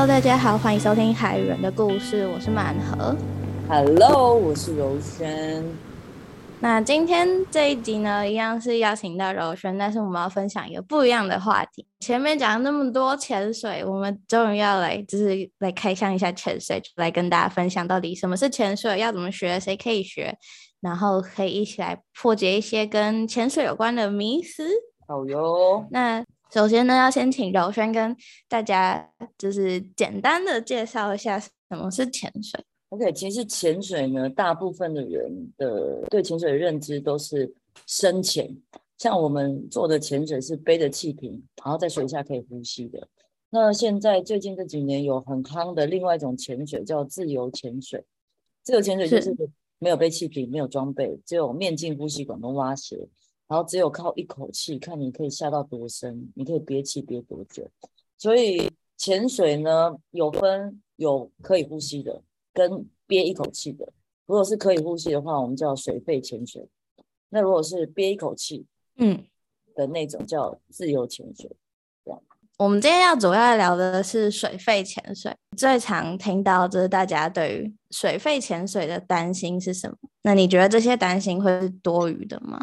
Hello，大家好，欢迎收听海人的故事，我是满河。Hello，我是柔轩。那今天这一集呢，一样是邀请到柔轩，但是我们要分享一个不一样的话题。前面讲了那么多潜水，我们终于要来，就是来开箱一下潜水，来跟大家分享到底什么是潜水，要怎么学，谁可以学，然后可以一起来破解一些跟潜水有关的迷思。好哟，那首先呢，要先请柔轩跟大家就是简单的介绍一下什么是潜水。OK，其实潜水呢，大部分的人的对潜水的认知都是深潜，像我们做的潜水是背着气瓶，然后在水下可以呼吸的。那现在最近这几年有很夯的另外一种潜水叫自由潜水，自由潜水就是没有背气瓶，没有装备，只有面镜、呼吸管跟蛙鞋，然后只有靠一口气，看你可以下到多深，你可以憋气憋多久。所以潜水呢有分有可以呼吸的。跟憋一口气的，如果是可以呼吸的话，我们叫水肺潜水；那如果是憋一口气，嗯，的那种叫自由潜水。这样，我们今天要主要聊的是水肺潜水。最常听到就是大家对于水肺潜水的担心是什么？那你觉得这些担心会是多余的吗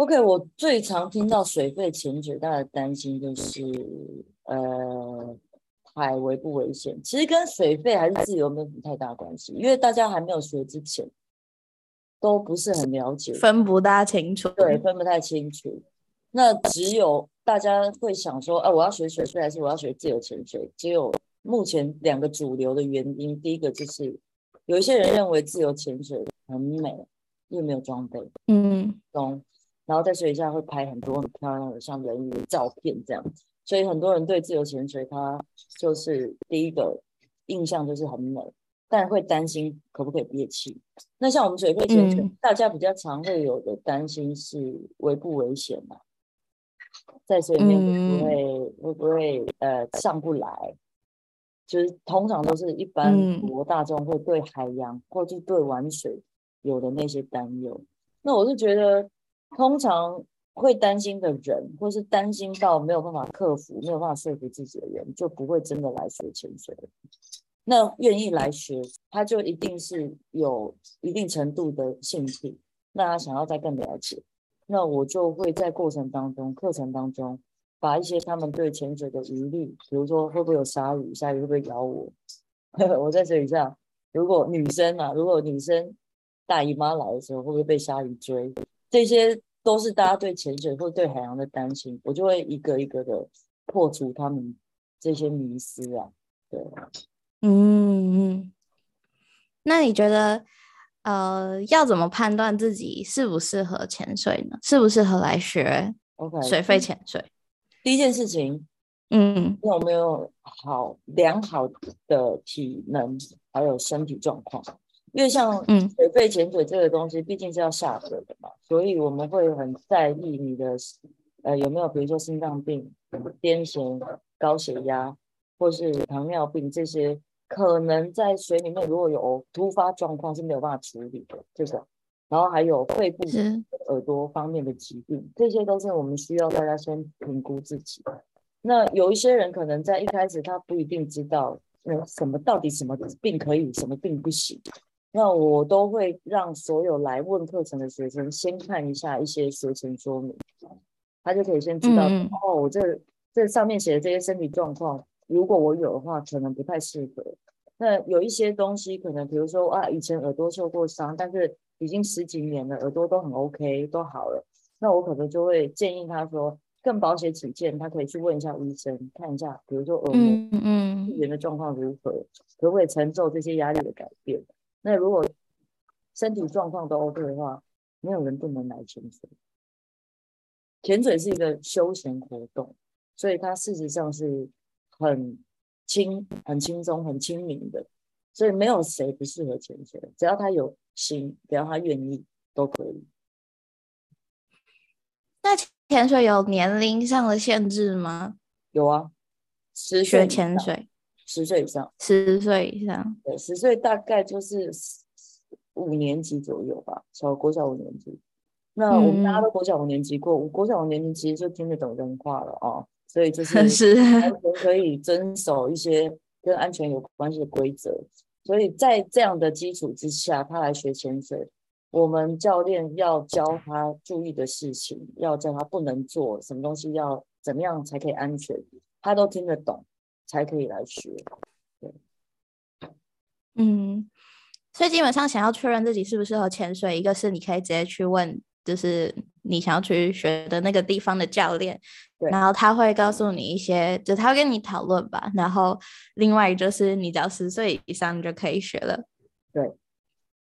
？OK，我最常听到水肺潜水大家担心就是，呃。海危不危险？其实跟水肺还是自由没有什么太大关系，因为大家还没有学之前都不是很了解，分不大清楚。对，分不太清楚。那只有大家会想说，哎、啊，我要学水肺还是我要学自由潜水？只有目前两个主流的原因，第一个就是有一些人认为自由潜水很美，因为没有装备，嗯，懂。然后在水下会拍很多很漂亮的像人鱼的照片这样子。所以很多人对自由潜水，它就是第一个印象就是很美，但会担心可不可以憋气。那像我们水肺潜水，嗯、大家比较常会有的担心是危不危险嘛？在水里面会不会、嗯、会不会呃上不来？就是通常都是一般国大众会对海洋或者对玩水有的那些担忧。那我是觉得通常。会担心的人，或是担心到没有办法克服、没有办法说服自己的人，就不会真的来学潜水。那愿意来学，他就一定是有一定程度的兴趣，那他想要再更了解，那我就会在过程当中、课程当中，把一些他们对潜水的疑虑，比如说会不会有鲨鱼，鲨鱼会不会咬我？我在水下，如果女生啊，如果女生大姨妈来的时候，会不会被鲨鱼追？这些。都是大家对潜水或对海洋的担心，我就会一个一个的破除他们这些迷思啊。对，嗯嗯。那你觉得，呃，要怎么判断自己适不适合潜水呢？适不适合来学？OK，水肺潜水。第一件事情，嗯，你有没有好良好的体能还有身体状况？因为像水肺潜水这个东西，毕竟是要下水的嘛，所以我们会很在意你的呃有没有，比如说心脏病、癫痫、高血压，或是糖尿病这些，可能在水里面如果有突发状况是没有办法处理的这种，然后还有肺部、耳朵方面的疾病，这些都是我们需要大家先评估自己。那有一些人可能在一开始他不一定知道，呃，什么到底什么病可以，什么病不行。那我都会让所有来问课程的学生先看一下一些学程说明，他就可以先知道、嗯、哦，我这这上面写的这些身体状况，如果我有的话，可能不太适合。那有一些东西可能，比如说啊，以前耳朵受过伤，但是已经十几年了，耳朵都很 OK，都好了。那我可能就会建议他说，更保险起见，他可以去问一下医生，看一下，比如说耳膜嗯复原的状况如何，可不可以承受这些压力的改变。那如果身体状况都 OK 的话，没有人不能来潜水。潜水是一个休闲活动，所以它事实上是很轻、很轻松、很亲民的，所以没有谁不适合潜水，只要他有心，只要他愿意，都可以。那潜水有年龄上的限制吗？有啊，十学潜水，十岁以上，十岁以上。对，十岁大概就是五年级左右吧，小国小五年级。那我们大家都国小五年级过，我国小五年级其实就听得懂人话了哦，所以就是 是完全可以遵守一些跟安全有关系的规则。所以在这样的基础之下，他来学潜水，我们教练要教他注意的事情，要教他不能做什么东西，要怎么样才可以安全，他都听得懂，才可以来学。对，嗯，所以基本上想要确认自己适不适合潜水，一个是你可以直接去问，就是你想要去学的那个地方的教练，然后他会告诉你一些，就他会跟你讨论吧。然后另外就是你只要十岁以上就可以学了。对，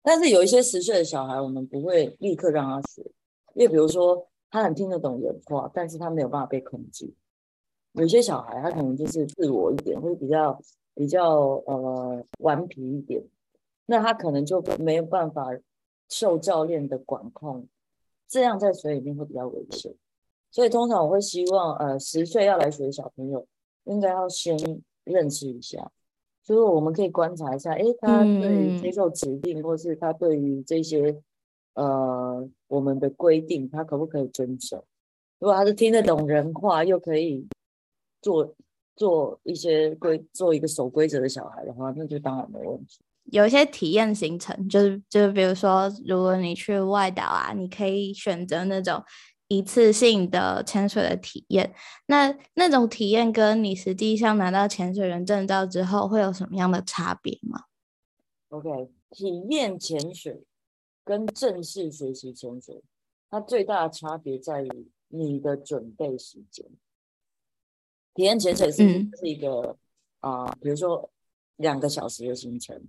但是有一些十岁的小孩，我们不会立刻让他学，因为比如说他很听得懂人话，但是他没有办法被控制。有些小孩他可能就是自我一点，会比较。比较呃顽皮一点，那他可能就没有办法受教练的管控，这样在水里面会比较危险。所以通常我会希望，呃，十岁要来学的小朋友，应该要先认识一下，就是我们可以观察一下，诶，他对接受指令，或是他对于这些呃我们的规定，他可不可以遵守？如果他是听得懂人话，又可以做。做一些规，做一个守规则的小孩的话，那就当然没问题。有一些体验行程，就是就是比如说，如果你去外岛啊，你可以选择那种一次性的潜水的体验。那那种体验跟你实际上拿到潜水员证照之后，会有什么样的差别吗？OK，体验潜水跟正式学习潜水，它最大的差别在于你的准备时间。体验潜水是是一个啊，比如说两个小时的行程，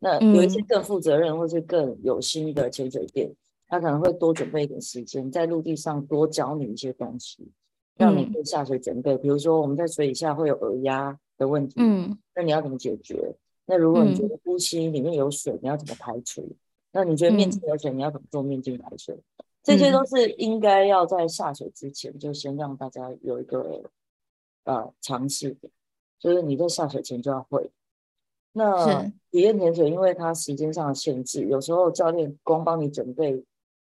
那有一些更负责任或是更有心的潜水店，他可能会多准备一点时间，在陆地上多教你一些东西，让你可以下水准备。比如说我们在水底下会有耳压的问题，嗯，那你要怎么解决？那如果你觉得呼吸里面有水，你要怎么排除？那你觉得面镜有水，你要怎么做面镜排水？这些都是应该要在下水之前就先让大家有一个。呃，尝试的，就是你在下水前就要会。那体验潜水，因为它时间上的限制，有时候教练光帮你准备，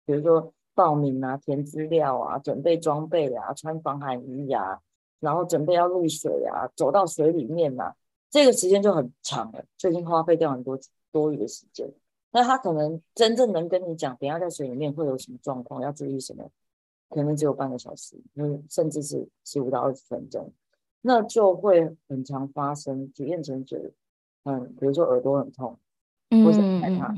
比如说报名啊、填资料啊、准备装备啊、穿防寒衣啊，然后准备要入水啊、走到水里面啊，这个时间就很长了，就已经花费掉很多多余的时间。那他可能真正能跟你讲，等下在水里面会有什么状况，要注意什么？可能只有半个小时，嗯，甚至是十五到二十分钟，那就会很常发生体验潜水，嗯，比如说耳朵很痛，或者害怕，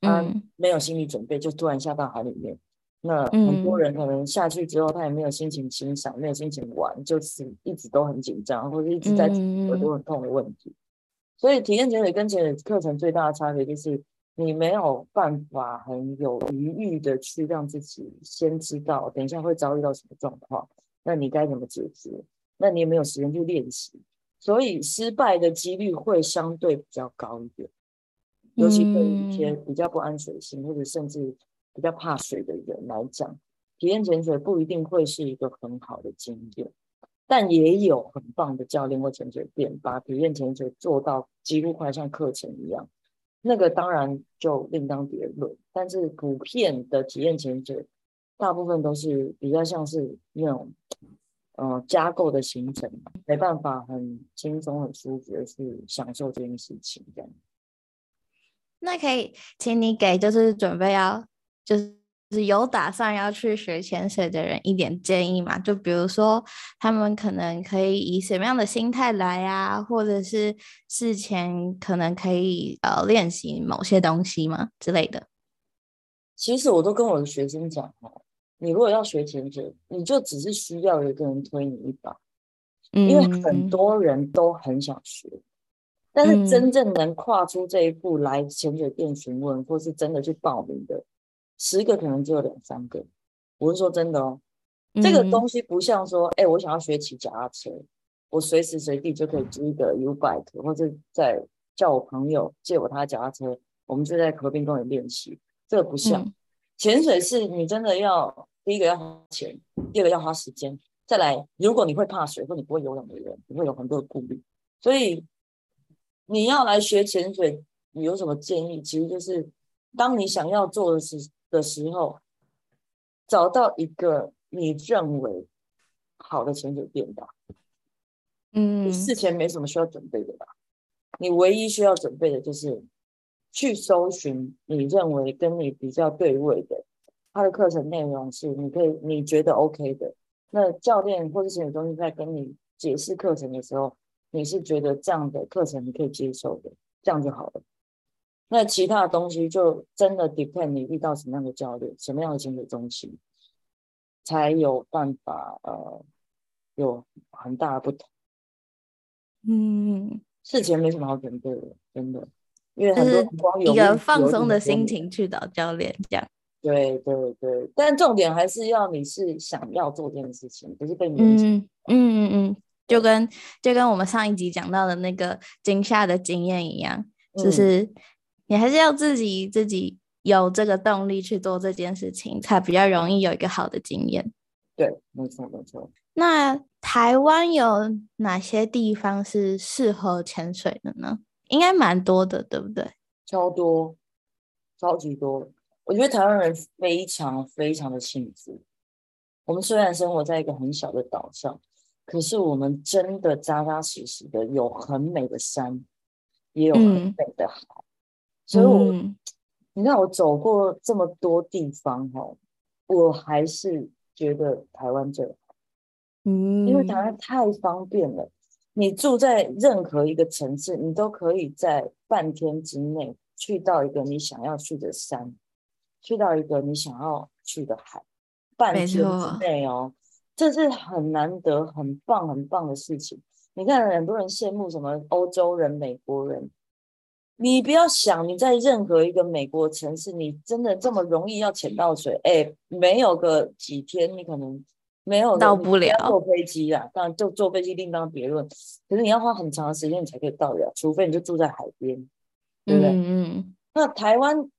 他没有心理准备就突然下到海里面，那很多人可能下去之后他也没有心情欣赏，没有心情玩，就是一直都很紧张，或者一直在耳朵很痛的问题。所以体验潜水跟潜水课程最大的差别就是。你没有办法很有余裕的去让自己先知道，等一下会遭遇到什么状况，那你该怎么解决？那你也没有时间去练习，所以失败的几率会相对比较高一点。尤其对于一些比较不安全性或者甚至比较怕水的人来讲，体验潜水不一定会是一个很好的经验。但也有很棒的教练或潜水店，把体验潜水做到几乎快像课程一样。那个当然就另当别论，但是普遍的体验前者，大部分都是比较像是那种，呃，加购的行程，没办法很轻松、很舒服的去享受这件事情。那可以，请你给就是准备要就是。是有打算要去学潜水的人一点建议嘛？就比如说，他们可能可以以什么样的心态来啊？或者是事前可能可以呃练习某些东西嘛之类的。其实我都跟我的学生讲哦，你如果要学潜水，你就只是需要有一个人推你一把，因为很多人都很想学，但是真正能跨出这一步来潜水店询问，或是真的去报名的。十个可能只有两三个，我是说真的哦。这个东西不像说，哎，我想要学骑脚踏车，我随时随地就可以租一个 U bike，或者在叫我朋友借我他的脚踏车，我们就在河边公园练习。这个不像潜水，是你真的要第一个要花钱，第二个要花时间，再来，如果你会怕水或你不会游泳的人，你会有很多的顾虑。所以你要来学潜水，你有什么建议？其实就是当你想要做的是。的时候，找到一个你认为好的潜水店吧。嗯，事前没什么需要准备的吧？你唯一需要准备的就是去搜寻你认为跟你比较对位的，他的课程内容是你可以你觉得 OK 的。那教练或者潜水中心在跟你解释课程的时候，你是觉得这样的课程你可以接受的，这样就好了。那其他的东西就真的 depend 你遇到什么样的教练，什么样的心理中心，才有办法呃有很大的不同。嗯，事前没什么好准备的，真的，因为很多光有一个放松的心情去找教练这样。对对对，但重点还是要你是想要做这件事情，不是被勉强。嗯嗯嗯嗯，就跟就跟我们上一集讲到的那个惊吓的经验一样，就是你还是要自己自己有这个动力去做这件事情，才比较容易有一个好的经验。对，没错没错。那台湾有哪些地方是适合潜水的呢？应该蛮多的，对不对？超多，超级多。我觉得台湾人非常非常的幸福。我们虽然生活在一个很小的岛上，可是我们真的扎扎实实的有很美的山，也有很美的海。所以，我你看我走过这么多地方哈，我还是觉得台湾最好。嗯，因为台湾太方便了，你住在任何一个城市，你都可以在半天之内去到一个你想要去的山。去到一个你想要去的海，半天之内哦，这是很难得、很棒、很棒的事情。你看，很多人羡慕什么欧洲人、美国人，你不要想你在任何一个美国城市，你真的这么容易要潜到水？哎，没有个几天，你可能没有到不了。坐飞机啦，当然就坐飞机另当别论。可是你要花很长的时间，你才可以到了，除非你就住在海边，对不对？嗯。那台湾。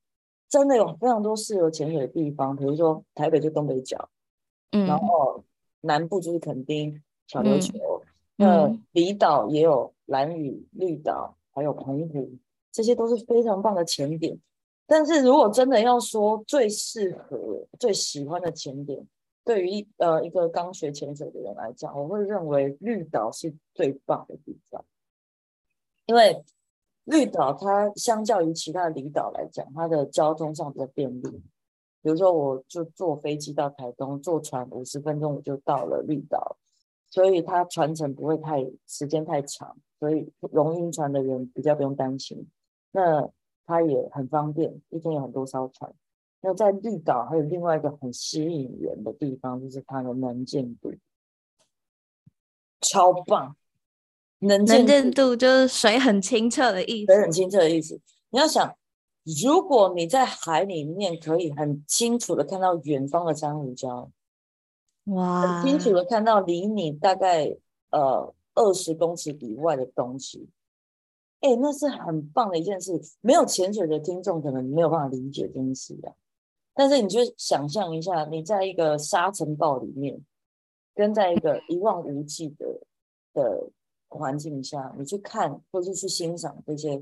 真的有非常多适合潜水的地方，比如说台北就东北角，嗯，然后南部就是垦丁、小琉球，那离岛也有蓝屿、绿岛，还有澎湖，这些都是非常棒的潜点。但是如果真的要说最适合、最喜欢的潜点，对于一呃一个刚学潜水的人来讲，我会认为绿岛是最棒的地方，因为。绿岛它相较于其他离岛来讲，它的交通上比较便利。比如说，我就坐飞机到台东，坐船五十分钟我就到了绿岛，所以它船程不会太时间太长，所以容晕船的人比较不用担心。那它也很方便，一天有很多艘船。那在绿岛还有另外一个很吸引人的地方，就是它的能见度超棒。能见度就是水很清澈的意思，水很清澈的意思。你要想，如果你在海里面可以很清楚的看到远方的珊瑚礁，哇，很清楚的看到离你大概呃二十公尺以外的东西，哎，那是很棒的一件事。没有潜水的听众可能没有办法理解这件事啊。但是你就想象一下，你在一个沙尘暴里面，跟在一个一望无际的的。环境下，你去看或是去欣赏这些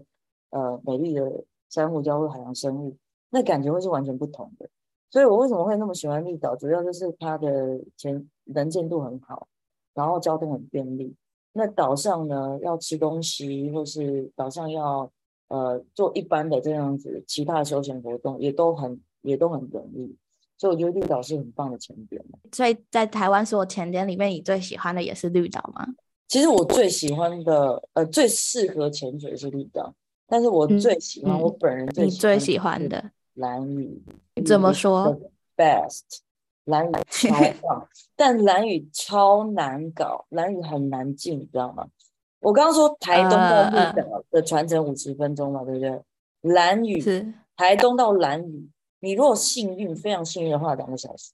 呃美丽的珊瑚礁或海洋生物，那感觉会是完全不同的。所以我为什么会那么喜欢绿岛，主要就是它的前能见度很好，然后交通很便利。那岛上呢，要吃东西或是岛上要呃做一般的这样子其他的休闲活动，也都很也都很容易。所以我觉得绿岛是很棒的潜点。所以在台湾所有潜点里面，你最喜欢的也是绿岛吗？其实我最喜欢的，呃，最适合潜水是绿岛，但是我最喜欢我本人最最喜欢的蓝屿。怎么说？Best，蓝屿超棒，但蓝屿超难搞，蓝屿很难进，你知道吗？我刚刚说台东到绿岛的船程五十分钟嘛，对不对？蓝屿是台东到蓝屿，你如果幸运，非常幸运的话，两个小时。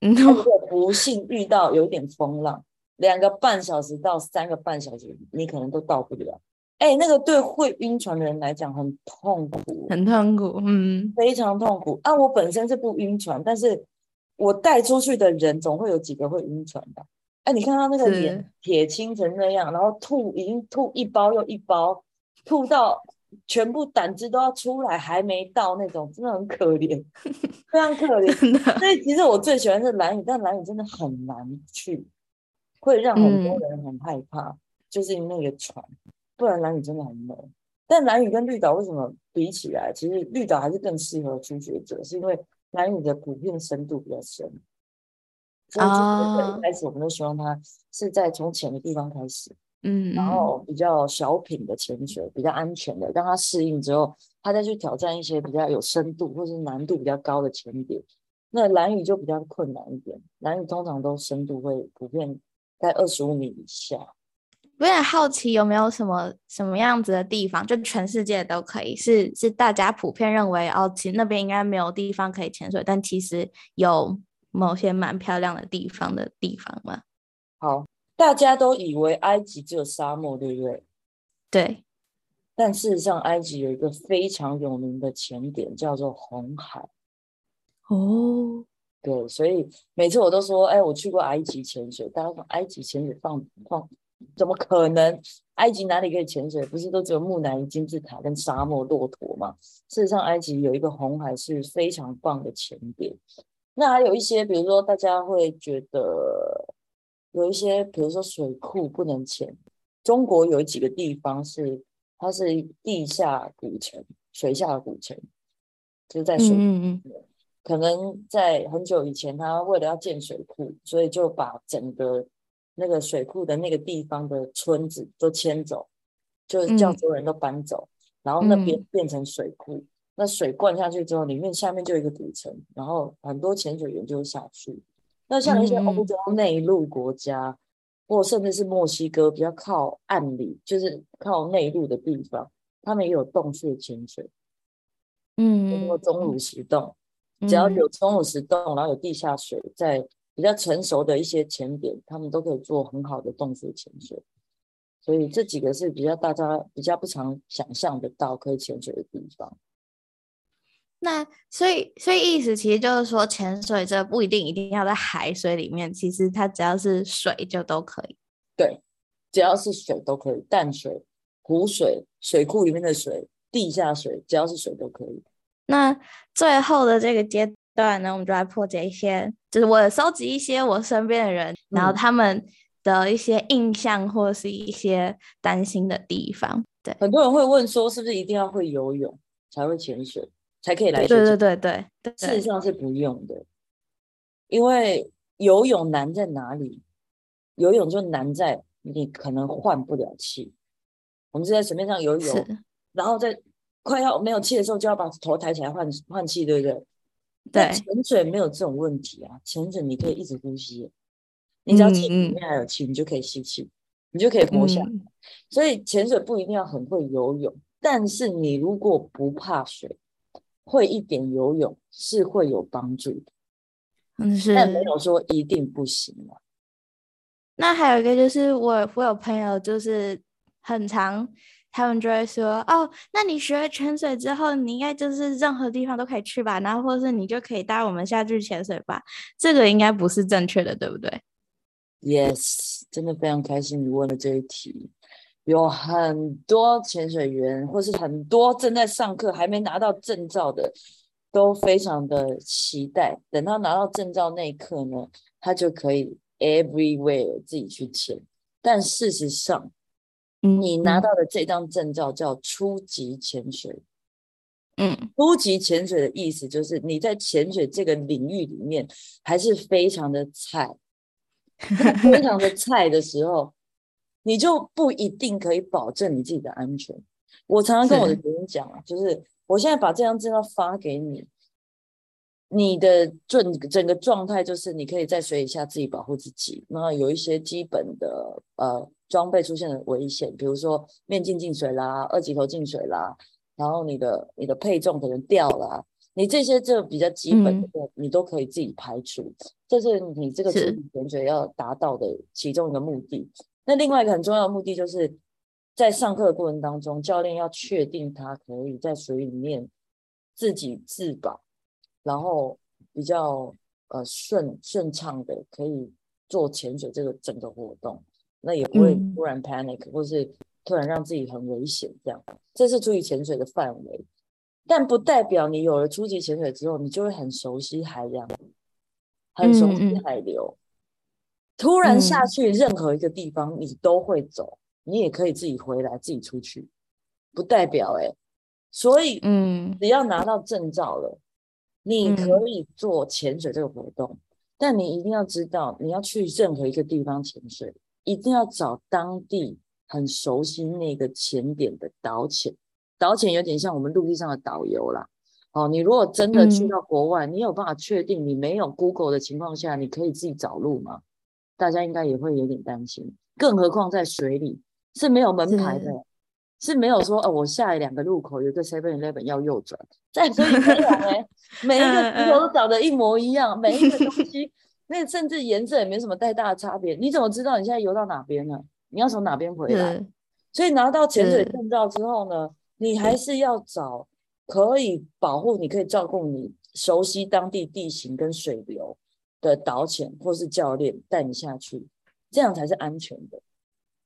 如果不幸遇到有点风浪。两个半小时到三个半小时，你可能都到不了。哎，那个对会晕船的人来讲很痛苦，很痛苦，嗯，非常痛苦。啊，我本身是不晕船，但是我带出去的人总会有几个会晕船的。哎，你看他那个脸铁青成那样，然后吐已经吐一包又一包，吐到全部胆汁都要出来，还没到那种，真的很可怜，非常可怜。所以其实我最喜欢是蓝雨，但蓝雨真的很难去。会让很多人很害怕，就是那个船，不然蓝雨真的很美。但蓝雨跟绿岛为什么比起来，其实绿岛还是更适合初学者，是因为蓝屿的普遍深度比较深。所以一开始我们都希望他是在从浅的地方开始，嗯，然后比较小品的潜水，比较安全的，让他适应之后，他再去挑战一些比较有深度或是难度比较高的潜点。那蓝屿就比较困难一点，蓝屿通常都深度会普遍在二十五米以下。有点好奇有没有什么什么样子的地方，就全世界都可以，是是大家普遍认为哦，其实那边应该没有地方可以潜水，但其实有某些蛮漂亮的地方的地方吗？好，大家都以为埃及只有沙漠，对不对？对。但事实上，埃及有一个非常有名的潜点，叫做红海。哦，对，所以每次我都说，哎，我去过埃及潜水，大家说埃及潜水放放。怎么可能？埃及哪里可以潜水？不是都只有木乃伊、金字塔跟沙漠、骆驼吗？事实上，埃及有一个红海是非常棒的潜点。那还有一些，比如说大家会觉得有一些，比如说水库不能潜。中国有几个地方是它是地下古城、水下古城，就是在水嗯嗯可能在很久以前，他为了要建水库，所以就把整个。那个水库的那个地方的村子都迁走，就是叫所有人都搬走，然后那边变成水库。那水灌下去之后，里面下面就有一个古城，然后很多潜水员就会下去。那像一些欧洲内陆国家，或甚至是墨西哥比较靠岸里，就是靠内陆的地方，他们也有洞穴潜水，嗯，通过钟乳石洞，只要有钟乳石洞，然后有地下水在。比较成熟的一些潜点，他们都可以做很好的洞穴潜水，所以这几个是比较大家比较不常想象得到可以潜水的地方。那所以所以意思其实就是说，潜水这不一定一定要在海水里面，其实它只要是水就都可以。对，只要是水都可以，淡水、湖水、水库里面的水、地下水，只要是水都可以。那最后的这个阶段呢，我们就来破解一些。就是我收集一些我身边的人，然后他们的一些印象或者是一些担心的地方。对，很多人会问说，是不是一定要会游泳才会潜水，才可以来？对对对对，事实上是不用的，因为游泳难在哪里？游泳就难在你可能换不了气。我们是在水面上游泳，然后在快要没有气的时候，就要把头抬起来换换气，对不对？对，潜水没有这种问题啊！潜水你可以一直呼吸，你只要气里面还有气，你就可以吸气，你就可以活下来。所以潜水不一定要很会游泳，但是你如果不怕水，会一点游泳是会有帮助的。嗯，是，但没有说一定不行啊。那还有一个就是我，我有朋友就是很长。他们就会说：“哦，那你学了潜水之后，你应该就是任何地方都可以去吧？然后，或是你就可以带我们下去潜水吧？这个应该不是正确的，对不对？”Yes，真的非常开心你问了这一题。有很多潜水员，或是很多正在上课还没拿到证照的，都非常的期待。等他拿到证照那一刻呢，他就可以 everywhere 自己去潜。但事实上，你拿到的这张证照叫初级潜水，嗯，初级潜水的意思就是你在潜水这个领域里面还是非常的菜，非常的菜的时候，你就不一定可以保证你自己的安全。我常常跟我的学生讲啊，就是我现在把这张证照发给你。你的整整个状态就是你可以在水底下自己保护自己，那有一些基本的呃装备出现了危险，比如说面镜进水啦、二级头进水啦，然后你的你的配重可能掉啦，你这些就比较基本的你都可以自己排除，这是你这个初级潜水要达到的其中一个目的。那另外一个很重要的目的就是在上课的过程当中，教练要确定他可以在水里面自己自保。然后比较呃顺顺畅的可以做潜水这个整个活动，那也不会突然 panic 或是突然让自己很危险这样。这是初级潜水的范围，但不代表你有了初级潜水之后，你就会很熟悉海洋，很熟悉海流。突然下去任何一个地方，你都会走，你也可以自己回来，自己出去，不代表哎。所以，嗯，只要拿到证照了，你可以做潜水这个活动。但你一定要知道，你要去任何一个地方潜水，一定要找当地很熟悉那个潜点的导潜。导潜有点像我们陆地上的导游啦。哦，你如果真的去到国外，你有办法确定你没有 Google 的情况下，你可以自己找路吗？大家应该也会有点担心。更何况在水里是没有门牌的，是没有说哦，我下两个路口有个 Seven Eleven 要右转，在水里没有哎，每一个石头都长得一模一样，每一个东 西那甚至颜色也没什么太大的差别，你怎么知道你现在游到哪边呢？你要从哪边回来？所以拿到潜水证照之后呢，你还是要找可以保护你、可以照顾你、熟悉当地地形跟水流的导潜或是教练带你下去，这样才是安全的。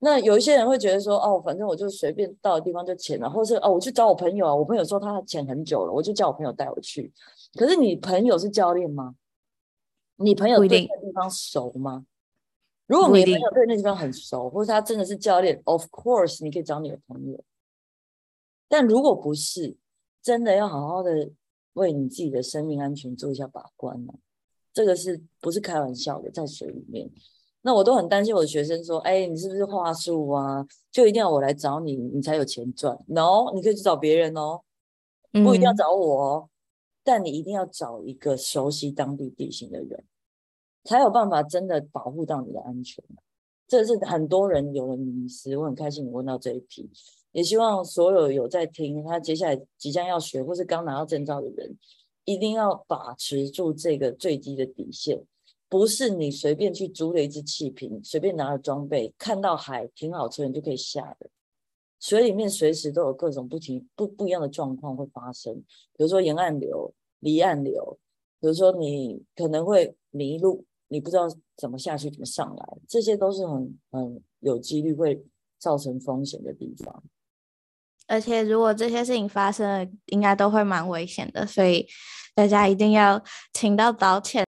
那有一些人会觉得说，哦，反正我就随便到的地方就潜了，或是哦，我去找我朋友啊，我朋友说他潜很久了，我就叫我朋友带我去。可是你朋友是教练吗？你朋友对那地方熟吗？如果你朋友对那地方很熟，或者他真的是教练，of course 你可以找你的朋友。但如果不是，真的要好好的为你自己的生命安全做一下把关呢？这个是不是开玩笑的？在水里面。那我都很担心我的学生说：“哎，你是不是话术啊？就一定要我来找你，你才有钱赚？No，你可以去找别人哦，不一定要找我哦。但你一定要找一个熟悉当地地形的人，才有办法真的保护到你的安全。这是很多人有了迷失。我很开心你问到这一题，也希望所有有在听他接下来即将要学或是刚拿到证照的人，一定要把持住这个最低的底线。”不是你随便去租了一只气瓶，随便拿了装备，看到海停好车你就可以下的。水里面随时都有各种不停不不一样的状况会发生，比如说沿岸流、离岸流，比如说你可能会迷路，你不知道怎么下去、怎么上来，这些都是很很有几率会造成风险的地方。而且如果这些事情发生了，应该都会蛮危险的，所以大家一定要请到导潜。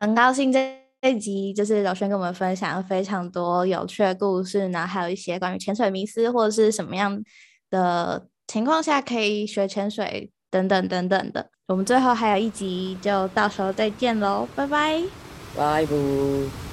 很高兴这这集就是柔轩跟我们分享非常多有趣的故事，然后还有一些关于潜水迷思或者是什么样的情况下可以学潜水等等等等的。我们最后还有一集，就到时候再见喽，拜拜，拜拜。